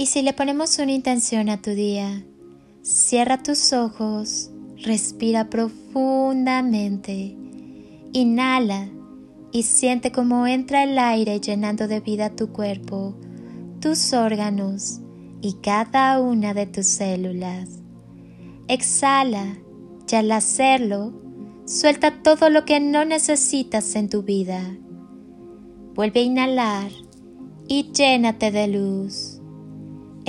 Y si le ponemos una intención a tu día, cierra tus ojos, respira profundamente, inhala y siente cómo entra el aire llenando de vida tu cuerpo, tus órganos y cada una de tus células. Exhala y al hacerlo, suelta todo lo que no necesitas en tu vida. Vuelve a inhalar y llénate de luz.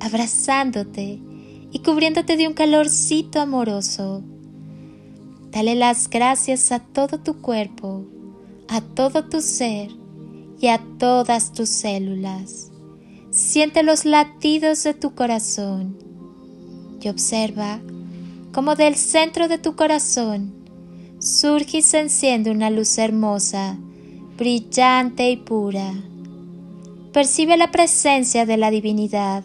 abrazándote y cubriéndote de un calorcito amoroso. Dale las gracias a todo tu cuerpo, a todo tu ser y a todas tus células. Siente los latidos de tu corazón y observa cómo del centro de tu corazón surge y se enciende una luz hermosa, brillante y pura. Percibe la presencia de la divinidad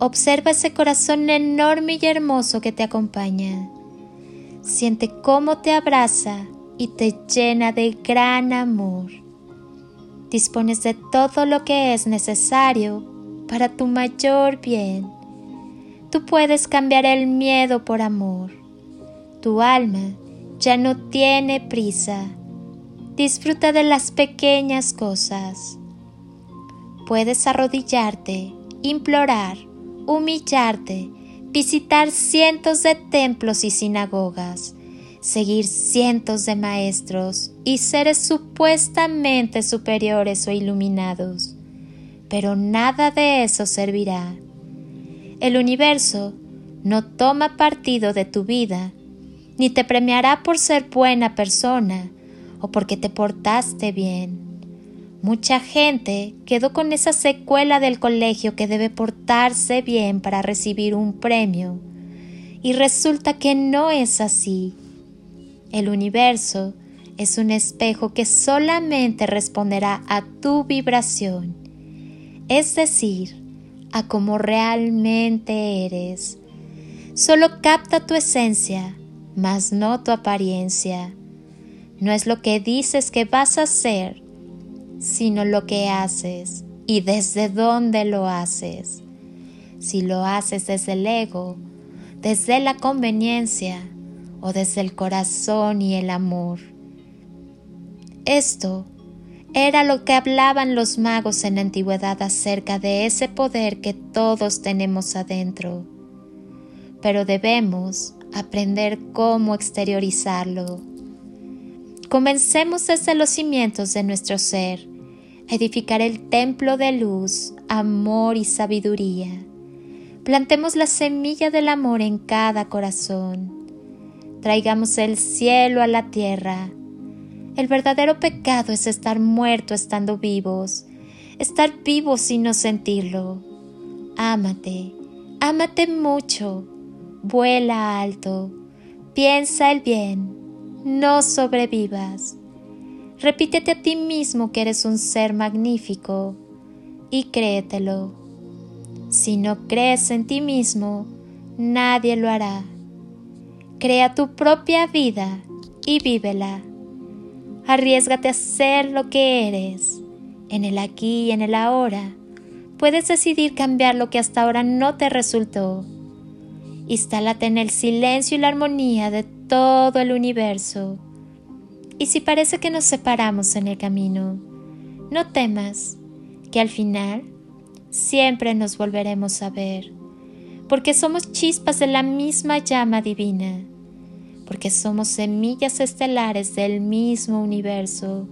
Observa ese corazón enorme y hermoso que te acompaña. Siente cómo te abraza y te llena de gran amor. Dispones de todo lo que es necesario para tu mayor bien. Tú puedes cambiar el miedo por amor. Tu alma ya no tiene prisa Disfruta de las pequeñas cosas. Puedes arrodillarte, implorar, humillarte, visitar cientos de templos y sinagogas, seguir cientos de maestros y seres supuestamente superiores o iluminados. Pero nada de eso servirá. El universo no toma partido de tu vida, ni te premiará por ser buena persona, o porque te portaste bien. Mucha gente quedó con esa secuela del colegio que debe portarse bien para recibir un premio. Y resulta que no es así. El universo es un espejo que solamente responderá a tu vibración, es decir, a cómo realmente eres. Solo capta tu esencia, mas no tu apariencia. No es lo que dices que vas a hacer, sino lo que haces y desde dónde lo haces. Si lo haces desde el ego, desde la conveniencia o desde el corazón y el amor. Esto era lo que hablaban los magos en la antigüedad acerca de ese poder que todos tenemos adentro. Pero debemos aprender cómo exteriorizarlo. Comencemos desde los cimientos de nuestro ser, edificar el templo de luz, amor y sabiduría. Plantemos la semilla del amor en cada corazón. Traigamos el cielo a la tierra. El verdadero pecado es estar muerto estando vivos, estar vivos sin no sentirlo. Ámate, ámate mucho, vuela alto, piensa el bien no sobrevivas. Repítete a ti mismo que eres un ser magnífico y créetelo. Si no crees en ti mismo, nadie lo hará. Crea tu propia vida y vívela. Arriesgate a ser lo que eres, en el aquí y en el ahora. Puedes decidir cambiar lo que hasta ahora no te resultó. Instálate en el silencio y la armonía de todo el universo. Y si parece que nos separamos en el camino, no temas, que al final siempre nos volveremos a ver. porque somos chispas de la misma llama divina, porque somos semillas estelares del mismo universo,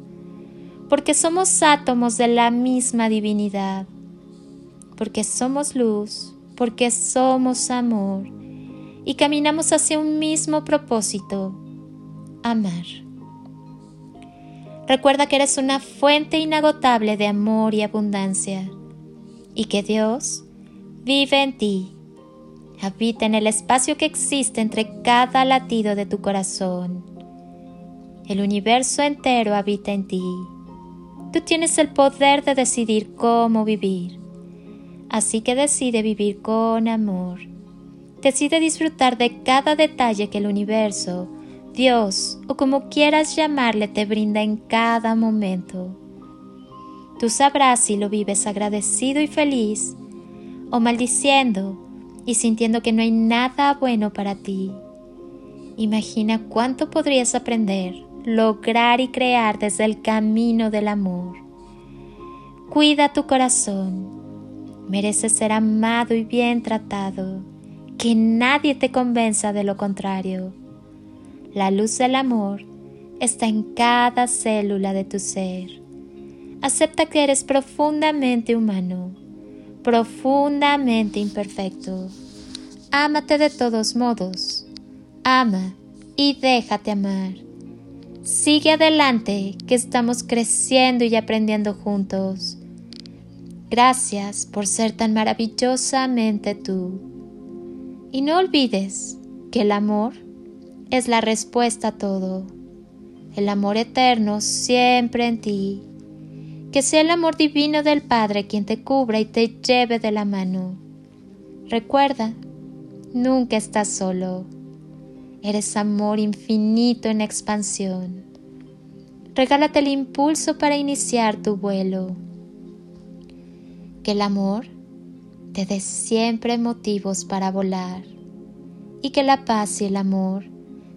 porque somos átomos de la misma divinidad, porque somos luz, porque somos amor y caminamos hacia un mismo propósito, amar. Recuerda que eres una fuente inagotable de amor y abundancia y que Dios vive en ti. Habita en el espacio que existe entre cada latido de tu corazón. El universo entero habita en ti. Tú tienes el poder de decidir cómo vivir. Así que decide vivir con amor. Decide disfrutar de cada detalle que el universo Dios o como quieras llamarle te brinda en cada momento. Tú sabrás si lo vives agradecido y feliz o maldiciendo y sintiendo que no hay nada bueno para ti. Imagina cuánto podrías aprender, lograr y crear desde el camino del amor. Cuida tu corazón. Mereces ser amado y bien tratado. Que nadie te convenza de lo contrario. La luz del amor está en cada célula de tu ser. Acepta que eres profundamente humano, profundamente imperfecto. Ámate de todos modos. Ama y déjate amar. Sigue adelante, que estamos creciendo y aprendiendo juntos. Gracias por ser tan maravillosamente tú. Y no olvides que el amor es la respuesta a todo. El amor eterno siempre en ti. Que sea el amor divino del Padre quien te cubra y te lleve de la mano. Recuerda, nunca estás solo. Eres amor infinito en expansión. Regálate el impulso para iniciar tu vuelo. Que el amor te dé siempre motivos para volar y que la paz y el amor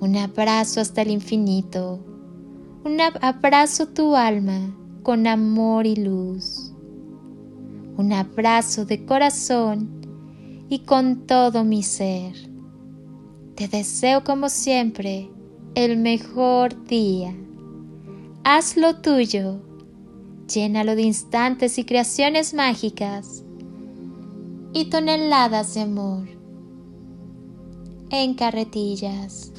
un abrazo hasta el infinito, un abrazo tu alma con amor y luz, un abrazo de corazón y con todo mi ser. Te deseo como siempre el mejor día. Hazlo tuyo, llénalo de instantes y creaciones mágicas y toneladas de amor en carretillas.